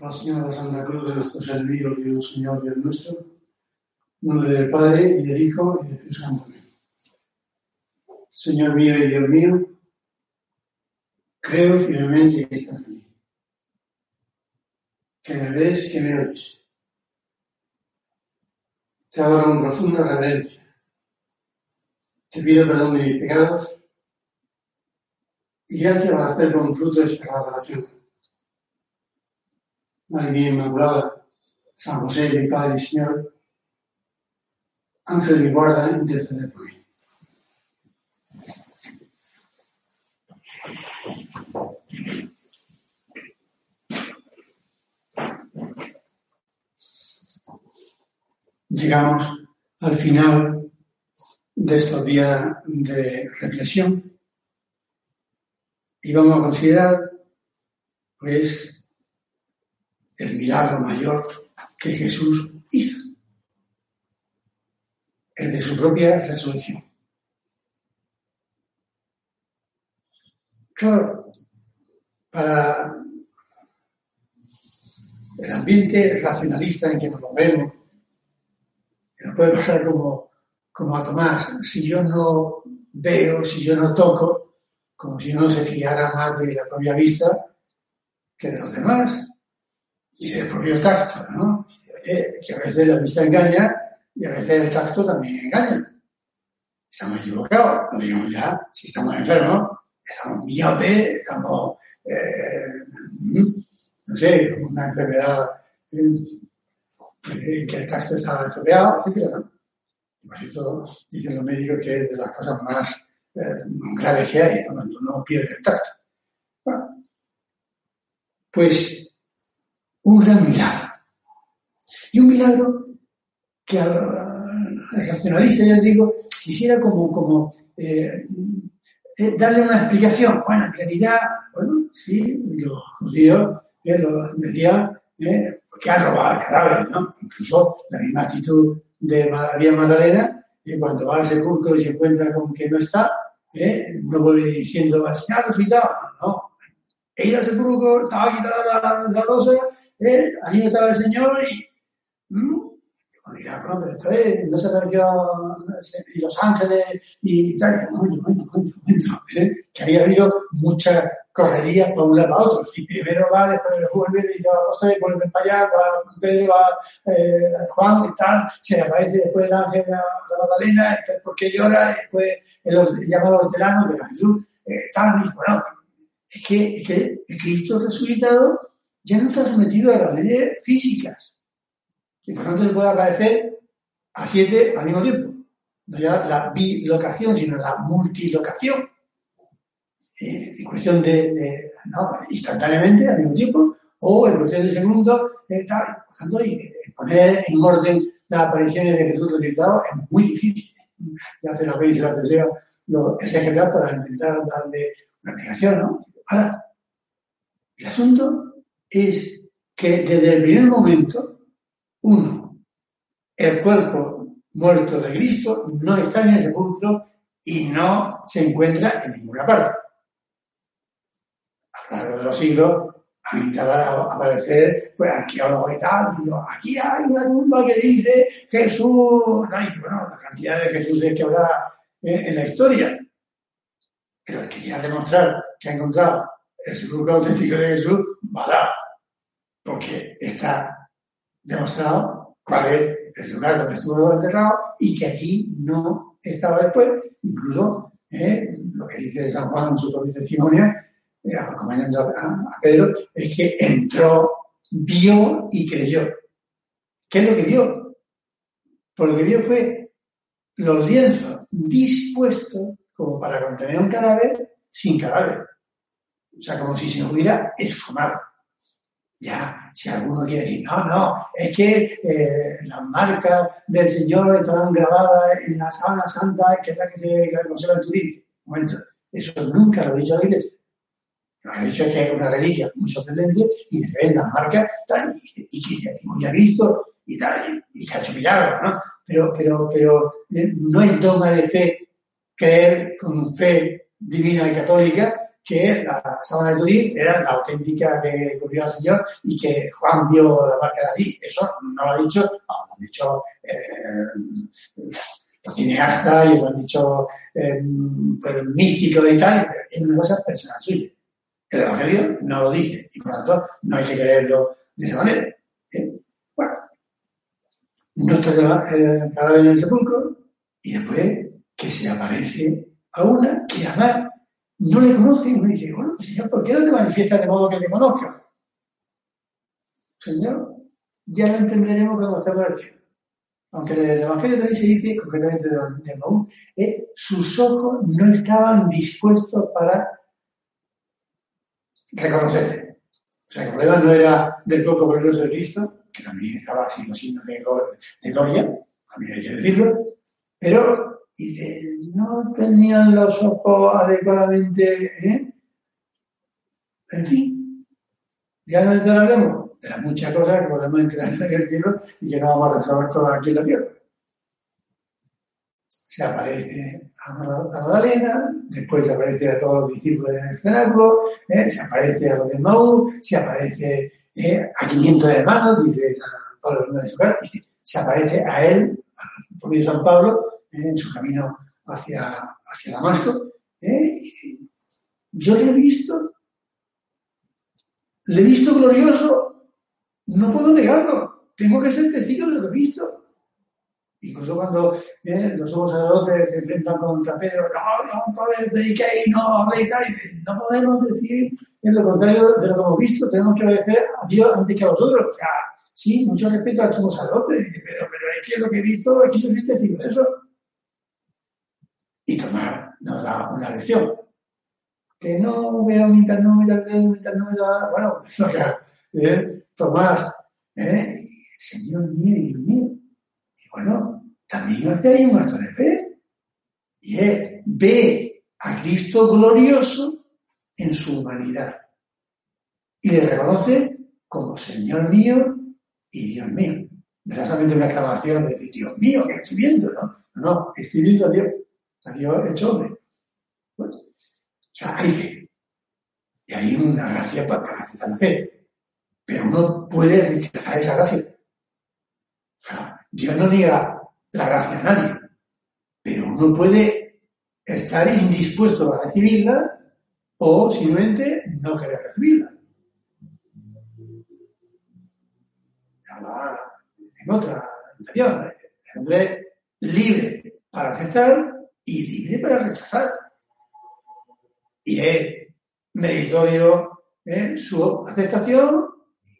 la Señora la Santa Cruz de nuestros enemigos, Dios Señor Dios nuestro, en nombre del Padre y del Hijo y del Espíritu Santo. Señor mío y Dios mío, creo firmemente que estás aquí, que me ves, que me oyes. Te adoro con profunda reverencia. Te pido perdón de mis pecados y gracias por hacer con fruto de esta relación María Inmaculada, San José, mi Padre y Señor, Ángel de guarda, intercede por mí. Llegamos al final de estos días de reflexión y vamos a considerar pues el milagro mayor que Jesús hizo, el de su propia resurrección. Claro, para el ambiente racionalista en que nos movemos, que nos puede pasar como, como a Tomás, si yo no veo, si yo no toco, como si uno se fiara más de la propia vista que de los demás y del propio tacto, ¿no? que a veces la vista engaña y a veces el tacto también engaña. Estamos equivocados, no digamos ya, si estamos enfermos, estamos miopes, estamos, eh, no sé, una enfermedad eh, que el tacto está estropeado, etc. ¿no? Por eso dicen los médicos que es de las cosas más eh, graves que hay, cuando uno pierde el tacto. Bueno, pues un gran milagro. Y un milagro que al racionalista, ya digo, quisiera como, como eh, eh, darle una explicación. Bueno, en realidad, bueno, sí, los judíos eh, lo decían que ha robado el cadáver, ¿no? Incluso la misma actitud de María Magdalena, cuando va al sepulcro y se encuentra con que no está, no vuelve diciendo, al Señor resucitado. No, he ido al sepulcro, estaba quitada la, la rosa, ¿eh? estaba el Señor y... ¿Mm? dirá, pero entonces no se apareció y los ángeles y tal. Un momento, momento. ¿eh? Que había habido muchas correrías por un lado para otro. Y primero va, después vuelve, y los apóstoles vuelven para allá, va Pedro, va eh, Juan y tal. Se aparece después el ángel de la, Magdalena, ¿por qué llora? Después el, llamado que era Jesús, eh, tal. Y bueno, es que, es que Cristo resucitado ya no está sometido a las leyes físicas. Y por tanto se puede aparecer a siete al mismo tiempo. No ya la bilocación, sino la multilocación. Eh, cuestión de, no, instantáneamente al mismo tiempo, o en cuestión de segundo, eh, tal. Por tanto, y, eh, poner en orden las apariciones de Jesús resucitado es muy difícil. Ya se lo veis en la tercera, lo exagerar para intentar darle una explicación, ¿no? Ahora, el asunto es que desde el primer momento, uno, el cuerpo muerto de Cristo no está en el sepulcro y no se encuentra en ninguna parte. A lo largo de los siglos han intentado aparecer pues, arqueólogos y tal, diciendo, aquí hay una tumba que dice Jesús, bueno, la cantidad de Jesús que habrá eh, en la historia. Pero el que quiera demostrar que ha encontrado el sepulcro auténtico de Jesús, está demostrado cuál es el lugar donde estuvo enterrado y que allí no estaba después, incluso eh, lo que dice San Juan en su propio testimonio, eh, acompañando a, Pedro, es que entró, vio y creyó. ¿Qué es lo que vio? Por lo que vio fue los lienzos dispuestos como para contener un cadáver sin cadáver. O sea, como si se hubiera esfumado. Ya, si alguno quiere decir, no, no, es que eh, las marcas del Señor estarán grabadas en la sábana santa, que es la que se conserva en Turín. Un momento, eso nunca lo ha dicho la iglesia. Lo ha dicho que es una reliquia muy sorprendente y se ven las marcas y, que se ha visto y tal, y, que ha hecho milagros, ¿no? Pero, pero, pero eh, no es dogma de fe creer con fe divina y católica que la sábana de Turín era la auténtica que cubrió al Señor y que Juan vio la marca de allí. Eso no lo ha dicho, no, lo han dicho eh, los cineastas y lo han dicho eh, pues, místico y tal, pero es una cosa personal suya. El Evangelio no lo dice y por lo tanto no hay que creerlo de esa manera. ¿eh? Bueno, no está el cadáver en el sepulcro y después que se aparece a una que además no le conoce y me dice, bueno, Señor, ¿por qué no te manifiestas de modo que te conozca? Señor, ya lo entenderemos cuando estemos en el cielo. Aunque en el Evangelio también se dice, concretamente de, de eh, sus ojos no estaban dispuestos para reconocerle. O sea, el problema no era del cuerpo glorioso de Cristo, que también estaba haciendo signos de gloria, también hay que decirlo, pero no tenían los ojos adecuadamente, ¿eh? En fin, ya no entraremos de las muchas cosas que podemos entrar en el cielo y que no vamos a resolver todas aquí en la tierra. Se aparece a Magdalena, después se aparece a todos los discípulos en el cenáculo, ¿eh? se aparece a los de Maú, se aparece ¿eh? a 500 hermanos, dice San Pablo de se aparece a él, propio San Pablo, en su camino hacia, hacia Damasco. ¿eh? Yo le he visto, le he visto glorioso, no puedo negarlo, tengo que ser testigo de lo que visto. Incluso cuando ¿eh? los somos sacerdotes se enfrentan contra Pedro, no, no, prediquéis, no no podemos decir en lo contrario de lo que hemos visto, tenemos que obedecer a Dios antes que a vosotros. O sí, mucho respeto al somos sacerdotes, pero, pero es que lo que he visto, aquí yo soy testigo de eso. Y Tomás nos da una lección. Que no vea un internúmero, un internúmero, bueno, ¿eh? Tomás, ¿eh? Señor mío y Dios mío. Y bueno, también hace ahí un acto de fe. Y es, ve a Cristo glorioso en su humanidad. Y le reconoce como Señor mío y Dios mío. No solamente una exclamación de Dios mío, que estoy viendo, ¿no? No, estoy viendo a Dios Dios hecho hombre. o sea, hay fe. Y hay una gracia para, para aceptar la fe. Pero uno puede rechazar esa gracia. O sea, Dios no niega la gracia a nadie. Pero uno puede estar indispuesto a recibirla o simplemente no querer recibirla. en otra anterior, el hombre libre para aceptar y libre para rechazar. Y es meritorio ¿eh? su aceptación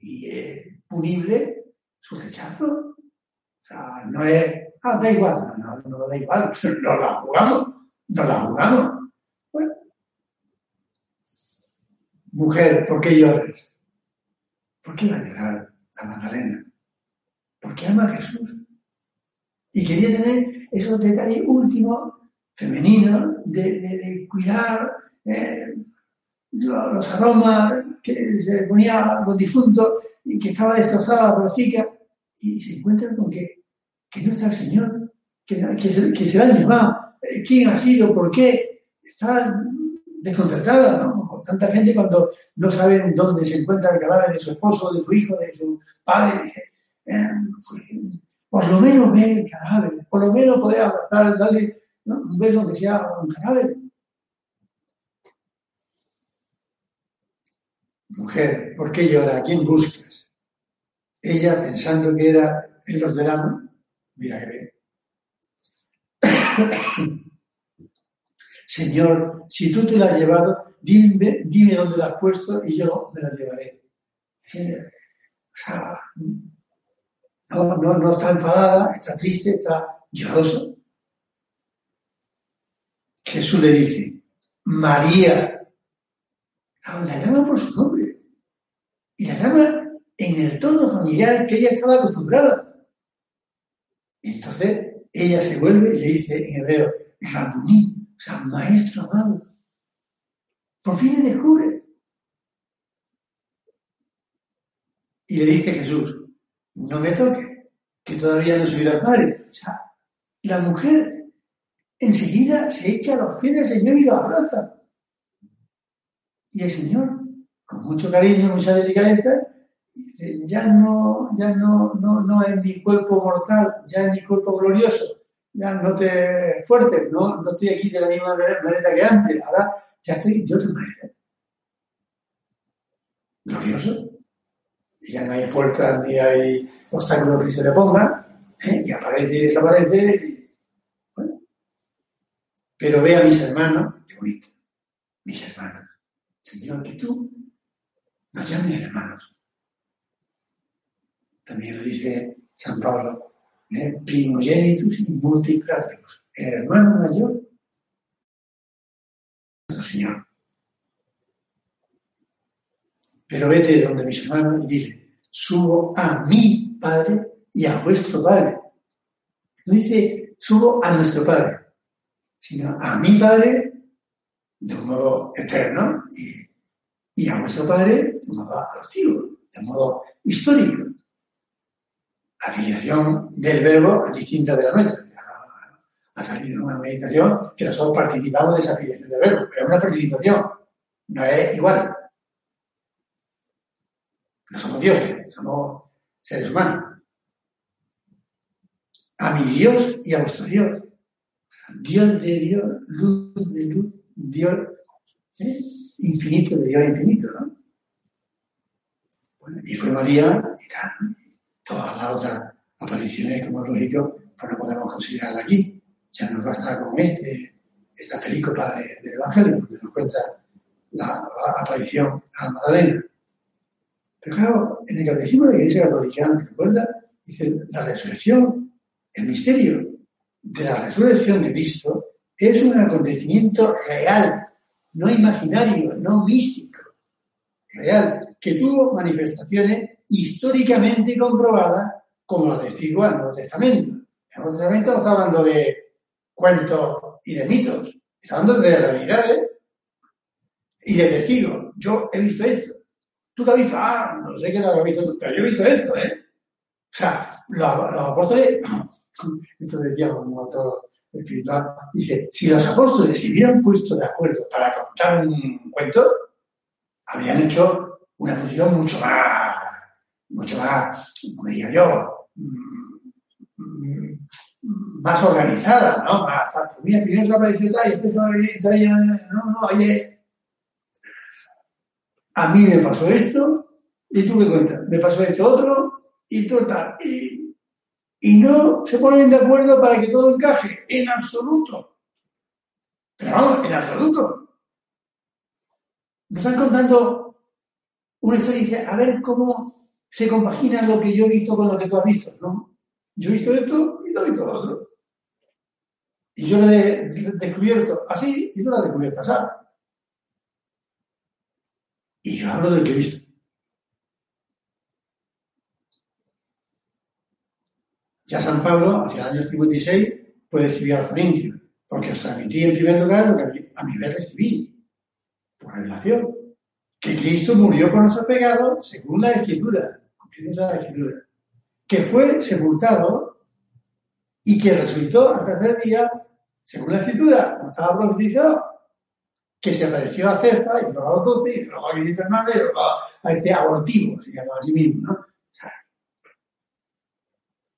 y es punible su rechazo. O sea, no es, ah, da igual, no, no, da igual, no la jugamos, no la jugamos. Bueno. Mujer, ¿por qué lloras? ¿Por qué va a llorar la Magdalena? Porque ama a Jesús. Y quería tener esos detalles últimos femenino, de, cuidar eh, los, aromas que se ponía con difunto y que estaba destrozada por la chica, y se encuentra con que, que no está el Señor, que, que, se, la han llevado, quién ha sido, por qué, está desconcertada, ¿no? Con tanta gente cuando no saben dónde se encuentra el cadáver de su esposo, de su hijo, de su padre, dice, eh, pues, por lo menos ve el cadáver, por lo menos poder abrazar, darle un beso que sea un cadáver. Mujer, ¿por qué llora? ¿A quién buscas? Ella, pensando que era el hortelano, mira que. Señor, si tú te la has llevado, dime, dime dónde la has puesto y yo me la llevaré. O sea, no, no, no está enfadada, está triste, está llorosa. Jesús le dice, María. la llama por su nombre. Y la llama en el tono familiar que ella estaba acostumbrada. Entonces ella se vuelve y le dice en hebreo, Rabuní, o sea, maestro amado. Por fin le descubre. Y le dice Jesús, no me toque, que todavía no soy del Padre. O sea, la mujer enseguida se echa a los pies del Señor y lo abraza. Y el Señor, con mucho cariño, mucha delicadeza, dice, ya no, ya no, no, no es mi cuerpo mortal, ya es mi cuerpo glorioso, ya no te esfuerces, no, no estoy aquí de la misma manera que antes, ahora ya estoy de otra manera. Glorioso. Y ya no hay puertas ni hay obstáculos que se le pongan, ¿eh? y aparece y desaparece. Pero ve a mis hermanos, bonito, mis hermanos. Señor, que tú nos llames hermanos. También lo dice San Pablo, ¿eh? y multifrágicos, hermano mayor, nuestro Señor. Pero vete donde mis hermanos y dile, subo a mi Padre y a vuestro Padre. Dice, subo a nuestro Padre, sino a mi Padre de un modo eterno y, a vuestro Padre de un modo adoptivo, de un modo histórico. La afiliación del verbo es distinta de la nuestra. Ha salido una meditación que nosotros participamos de esa afiliación del verbo, pero es una participación, no es igual. No somos dioses, somos seres humanos. A mi Dios y a vuestro Dios. Dios de Dios, luz de luz, Dios ¿eh? infinito de Dios infinito, ¿no? Bueno, y fue María y todas las otras apariciones, como es lógico, pues no podemos considerarla aquí. Ya nos basta con este, esta película de, del Evangelio, donde nos cuenta la, la aparición a Magdalena. Pero claro, en el Catecismo de la Iglesia Católica, recuerda, dice, la resurrección, el misterio de la resurrección de Cristo es un acontecimiento real, no imaginario, no místico, real, que tuvo manifestaciones históricamente comprobadas, como lo testigua el Nuevo Testamento. El Nuevo Testamento no está hablando de cuentos y de mitos, está hablando de realidades y de testigos. Yo he visto esto. ¿Tú qué has visto? Ah, no sé qué lo has visto tú, pero yo he visto esto, ¿eh? O sea, los, los apóstoles, esto decía un autor espiritual, dice, si los apóstoles se hubieran puesto de acuerdo para contar un cuento, habrían hecho una función mucho más, mucho más, como diría yo, más organizada, ¿no? Mira, primero se apareció tal y después se apareció no, no, oye, a mí me pasó esto, y tú qué cuentas, me pasó esto otro, y tú tal, y, y no se ponen de acuerdo para que todo encaje, en absoluto. Pero vamos, en absoluto. Nos están contando una historia y dice, a ver cómo se compagina lo que yo he visto con lo que tú has visto, ¿no? Yo he visto esto y tú has visto lo otro. Y yo lo he descubierto así y tú lo has descubierto así. Y yo hablo del que he visto. Ya San Pablo, hacia el año 56, puede escribir a los Corintios, porque os transmití en primer lugar lo que a mi vez recibí, por revelación, que Cristo murió por nuestros pecados según la Escritura, que fue sepultado y que resucitó al tercer día, según la Escritura, como estaba profetizado, que se apareció a Cefa y luego a los doce y luego a Cristo hermano y luego a este abortivo, se llama así mismo, ¿no?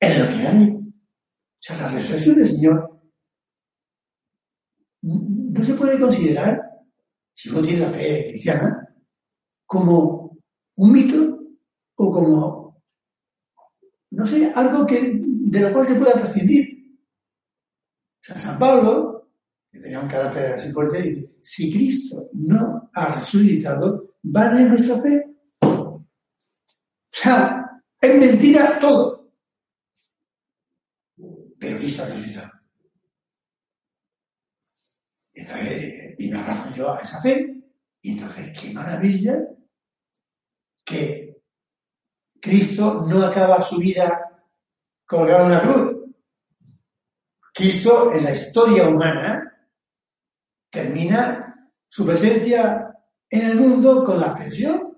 Es lo que hay. O sea, la resurrección del Señor no se puede considerar, si uno tiene la fe cristiana, como un mito o como, no sé, algo que, de lo cual se pueda prescindir. O sea, San Pablo que tenía un carácter así fuerte, dice, si Cristo no ha resucitado, ¿vale nuestra fe? O sea, es mentira todo. Pero Cristo ha resucitado. Entonces, y me abrazo yo a esa fe, y entonces, qué maravilla que Cristo no acaba su vida colgado en una cruz. Cristo en la historia humana termina su presencia en el mundo con la ascensión.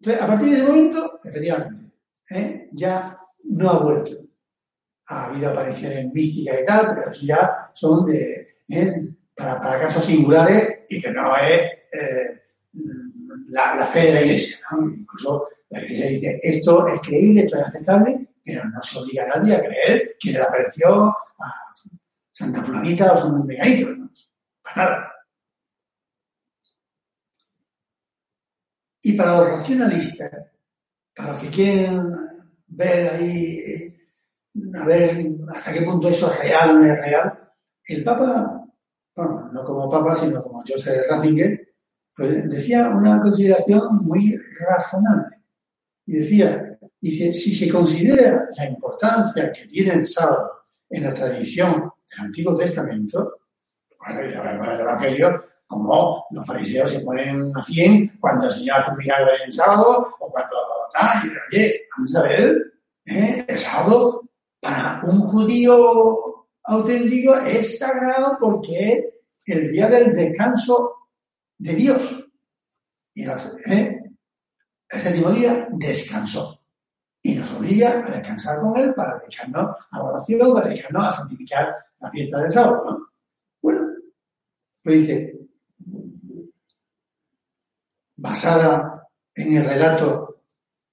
Entonces, a partir de ese momento, efectivamente, ¿eh? ya no ha vuelto. Ha habido apariciones místicas y tal, pero eso ya son de, ¿eh? para, casos singulares y que no es eh, la, fe de la Iglesia. Incluso la Iglesia dice, esto es creíble, esto es aceptable, pero no se obliga a nadie a creer que le apareció a Santa Fulanita o San Meganito. ¿no? Para nada. Y para los racionalistas, para los que quieren ver ahí, a ver hasta qué punto eso es real o no es real, el Papa, bueno, no como Papa, sino como Joseph Ratzinger, pues decía una consideración muy razonable. Y decía, dice, si se considera la importancia que tiene el sábado en la tradición del Antiguo Testamento, bueno, y el Evangelio, como los fariseos se ponen a 100 cuando el Señor hace un milagro en el sábado o cuando ah, oye, vamos a ver, ¿eh? el sábado para un judío auténtico es sagrado porque es el día del descanso de Dios. Y ¿eh? el séptimo día descansó. Y nos obliga a descansar con Él para dedicarnos a la oración, para dedicarnos a santificar la fiesta del sábado. Bueno, pues dice, basada en el relato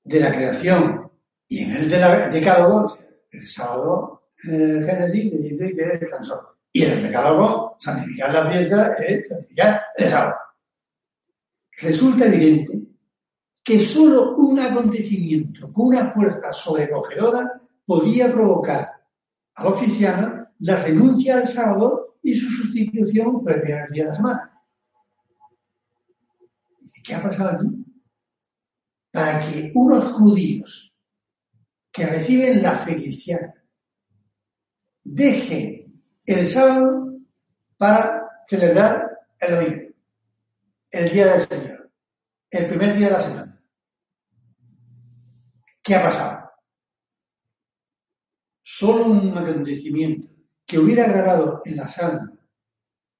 de la creación y en el de la decálogo, el sábado el Génesis me dice que descansó. Y en el decálogo, santificar la fiesta es santificar el sábado. Resulta evidente que solo un acontecimiento con una fuerza sobrecogedora podía provocar a los cristianos la renuncia al sábado y su sustitución por el primer día de la semana. ¿Qué ha pasado aquí? Para que unos judíos que reciben la fe cristiana dejen el sábado para celebrar el domingo, el día del Señor, el primer día de la semana. ¿Qué ha pasado? Solo un acontecimiento que hubiera grabado en la almas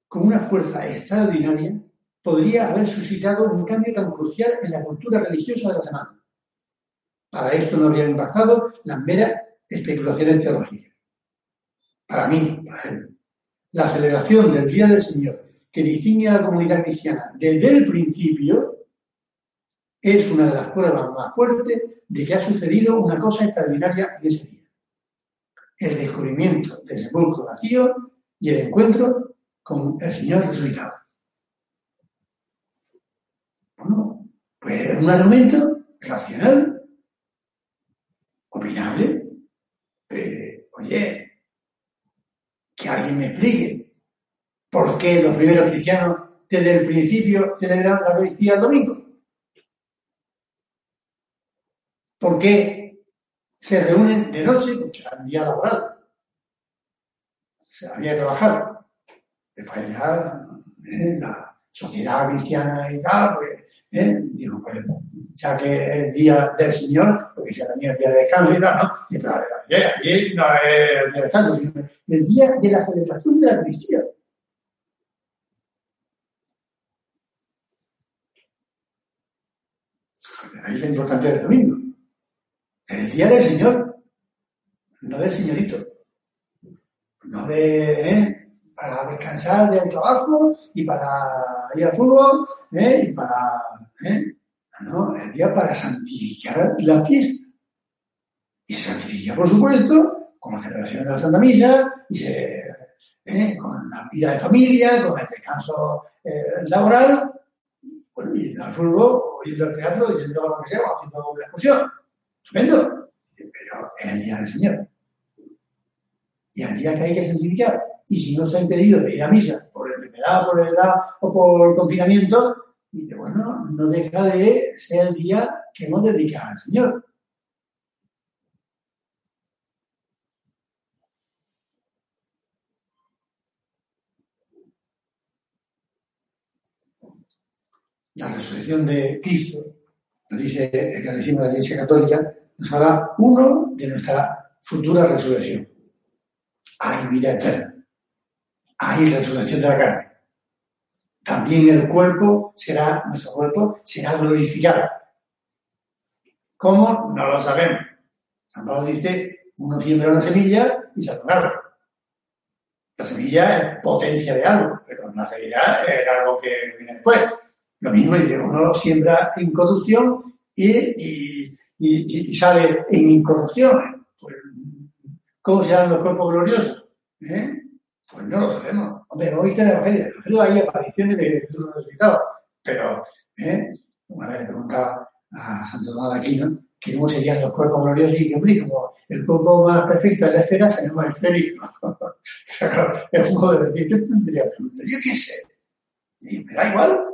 con una fuerza extraordinaria podría haber suscitado un cambio tan crucial en la cultura religiosa de la semana. Para esto no habrían bastado las meras especulaciones teológicas. Para mí, por ejemplo, la celebración del Día del Señor que distingue a la comunidad cristiana desde el principio es una de las pruebas más fuertes de que ha sucedido una cosa extraordinaria en ese día. El descubrimiento del sepulcro vacío y el encuentro con el Señor resucitado. Bueno, pues es un argumento racional, opinable. oye, que alguien me explique por qué los primeros cristianos desde el principio celebran la Eucaristía el domingo. ¿Por qué se reúnen de noche? Porque era un día laboral. Se había que trabajar. Después ya eh, la sociedad cristiana y tal, pues ¿eh? Digo, pues, ya que es día del Señor, porque sea también el día de descanso y tal, ¿no? Y pero allí no es el día de descanso, sino el día de la celebración de la Eucaristía. Ahí la importancia del domingo. El día del Señor, no del señorito. No de, ¿eh? para descansar del trabajo y para ir al fútbol ¿eh? y para ¿eh? No, el día para santificar la fiesta. Y se santifica, por supuesto, con la celebración de la Santa Misa, ¿eh? con la vida de familia, con el descanso eh, laboral, bueno, yendo al fútbol, o yendo al teatro, yendo a lo que sea, o haciendo una excursión. Estupendo. Pero es el día del Señor. Y el día que hay que santificar. Y si no está impedido de ir a misa por enfermedad, por edad o por confinamiento, y dice, bueno, no deja de ser el día que hemos dedicado al Señor. La resurrección de Cristo, nos dice el catecismo de la Iglesia Católica, nos habla uno de nuestra futura resurrección. Hay vida eterna. Hay resurrección de la carne también el cuerpo será, nuestro cuerpo será glorificado. ¿Cómo? No lo sabemos. San Pablo dice, uno siembra una semilla y se lo La semilla es potencia de algo, pero en la realidad es algo que viene después. Lo mismo dice, uno siembra incorrupción y, y, y, sale en incorrupción. Pues, ¿Cómo serán los cuerpos gloriosos? ¿Eh? Pues no lo sabemos. Hombre, hoy que el Evangelio, hay apariciones de Jesús resucitado, pero ¿eh? una vez le preguntaba a Santo Tomás de Aquino que cómo serían los cuerpos gloriosos y que, hombre, como el cuerpo más perfecto es la esfera, será más esférico. es un modo de decir, ¿qué tendría pregunta? Yo qué sé. Y me da igual.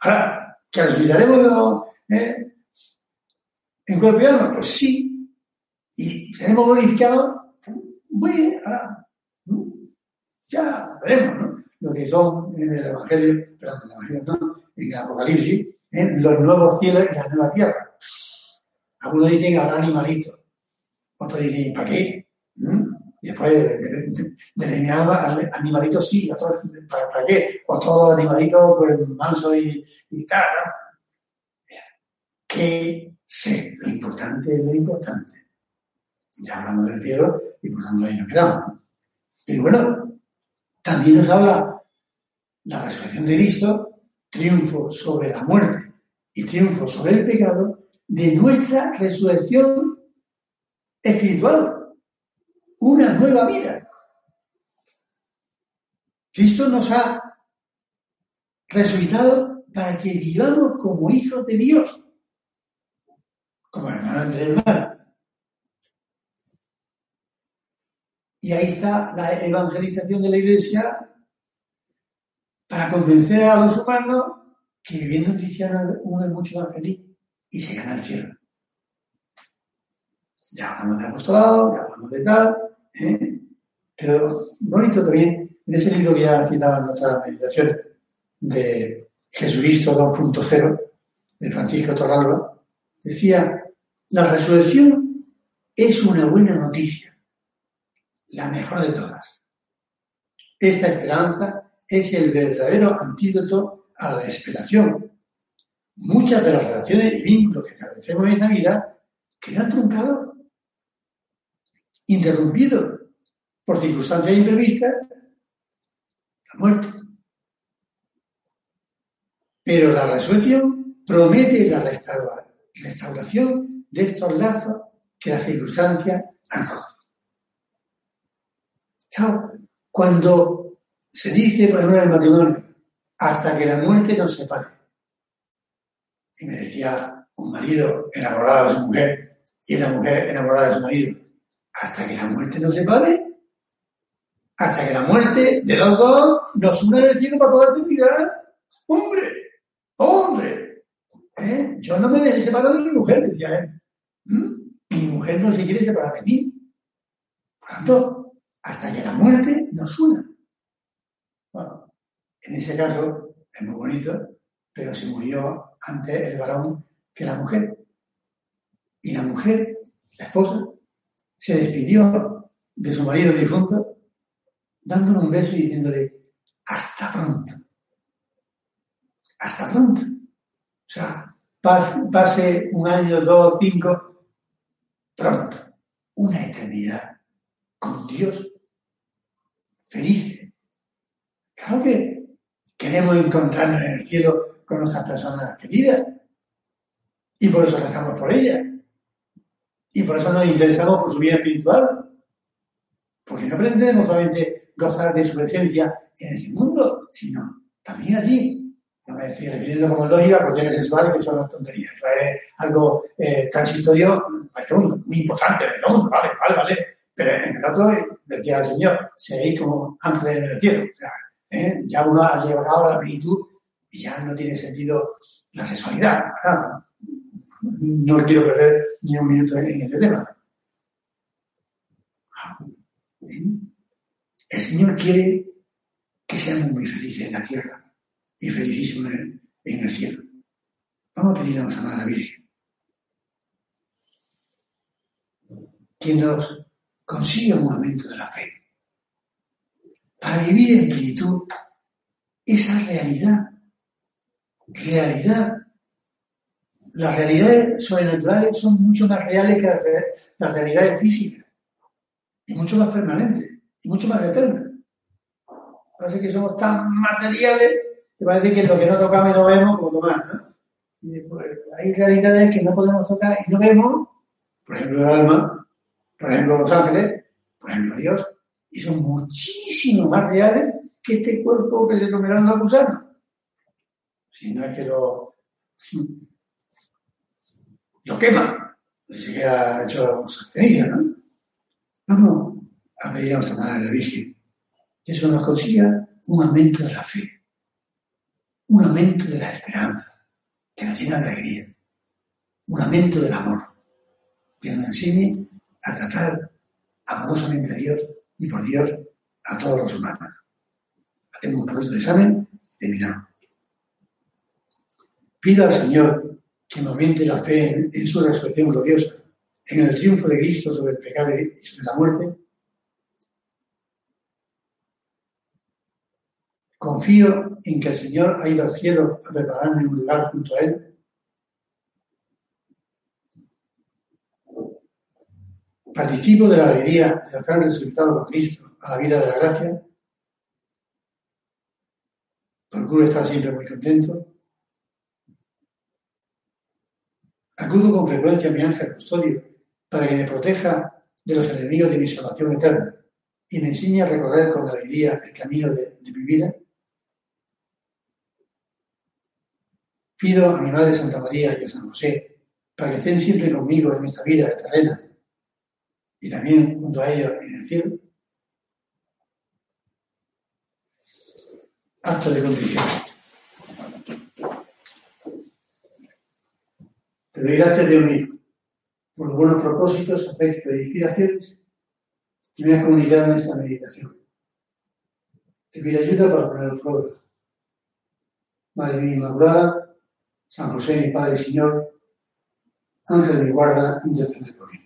Ahora, ¿que resucitaremos ¿eh? en cuerpo y alma? Pues sí. Y seremos glorificados. Bueno, ahora, ya veremos, ¿no? Lo que son en el Evangelio, perdón, en el Evangelio no, en el Apocalipsis, los nuevos cielos y la nueva tierra. Algunos dicen que habrá animalitos, otros dicen, ¿para qué? ¿Mm? Después delineaba animalitos sí, otros, ¿para, ¿para qué? Otros animalitos pues mansos y, y tal, ¿no? Que sé, lo importante es lo importante. Ya hablamos del cielo y por tanto ahí nos quedamos. Pero bueno, también nos habla la resurrección de Cristo, triunfo sobre la muerte y triunfo sobre el pecado, de nuestra resurrección espiritual, una nueva vida. Cristo nos ha resucitado para que vivamos como hijos de Dios, como hermano entre hermanos. Y ahí está la evangelización de la Iglesia para convencer a los humanos que viviendo en cristiano uno es mucho más feliz y se gana el cielo. Ya hablamos de apostolado, ya hablamos de tal, ¿eh? pero bonito también, en ese libro que ya citaba en nuestra meditación de Jesucristo 2.0, de Francisco Torralba, decía, la resurrección es una buena noticia la mejor de todas. Esta esperanza es el verdadero antídoto a la desesperación. Muchas de las relaciones y vínculos que establecemos en esta vida quedan truncados, interrumpidos por circunstancias imprevistas, la muerte. Pero la resurrección promete la restauración de estos lazos que las circunstancias han roto cuando se dice, por ejemplo, en el matrimonio, hasta que la muerte nos separe. Y me decía un marido enamorado de su mujer y una mujer enamorada de su marido, hasta que la muerte nos separe. Hasta que la muerte de los dos nos una en el cielo para la eternidad. Hombre, hombre. ¿Eh? Yo no me deje separar de mi mujer, decía él. ¿Mm? Mi mujer no se quiere separar de ti. Por tanto, hasta que la muerte nos una. Bueno, en ese caso es muy bonito, pero se murió antes el varón que la mujer. Y la mujer, la esposa, se despidió de su marido difunto, dándole un beso y diciéndole, hasta pronto. Hasta pronto. O sea, pase un año, dos, cinco, pronto. Una eternidad con Dios felices. Claro que queremos encontrarnos en el cielo con nuestras personas queridas. Y por eso rezamos por ellas. Y por eso nos interesamos por su vida espiritual. Porque no pretendemos solamente gozar de su presencia en este mundo, sino también allí. No me estoy refiriendo como lógica a cuestiones sexuales que son las tonterías. es algo eh, transitorio para este mundo, muy importante este mundo, vale, vale, vale. Pero en el otro decía el Señor, seréis como ángeles en el cielo. ¿eh? Ya uno ha llegado a la plenitud y ya no tiene sentido la sexualidad. No quiero perder ni un minuto en este tema. El Señor quiere que seamos muy felices en la tierra y felicísimos en, el cielo. Vamos a pedir a nuestra Madre Virgen que nos consigue un momento de la fe. Para vivir en plenitud esa realidad, realidad. Las realidades sobrenaturales son mucho más reales que las realidades físicas y mucho más permanentes y mucho más eternas. Parece que somos tan materiales que parece que lo que no tocamos y no vemos, como tomar, ¿no? Y pues, hay realidades que no podemos tocar y no vemos, por ejemplo el alma, por ejemplo los ángeles, por ejemplo Dios, y son muchísimo más reales que este cuerpo que te comerán los gusanos. Si no es que lo, lo quema, se queda hecho cenizas, ¿no? Vamos a pedir a nuestra Madre la Virgen que eso nos consiga un aumento de la fe, un aumento de la esperanza, que nos llena de alegría, un aumento del amor, que nos enseñe a tratar amorosamente a Dios y por Dios a todos los humanos. Hacemos un proceso de examen y miramos. Pido al Señor que nos aumente la fe en su resurrección gloriosa, en el triunfo de Cristo sobre el pecado y sobre la muerte, Confío en que el Señor ha ido al cielo a prepararme un lugar junto a Él. Participo de la alegría de haber resucitado con Cristo a la vida de la gracia. Procuro estar siempre muy contento. Acudo con frecuencia a mi ángel custodio para que me proteja de los enemigos de mi salvación eterna y me enseñe a recorrer con alegría el camino de, de mi vida. Pido a mi Madre Santa María y a San José para que estén siempre conmigo en esta vida terrena y también junto a ellos en el cielo. Acto de contrición. Te doy gracias, Dios mío, por los buenos propósitos, afectos e inspiraciones que me has comunicado en esta meditación. Te pido ayuda para poner por obra. Madre mía Inmaculada, San José, mi Padre y Señor, Ángel de guarda, intercede por mí.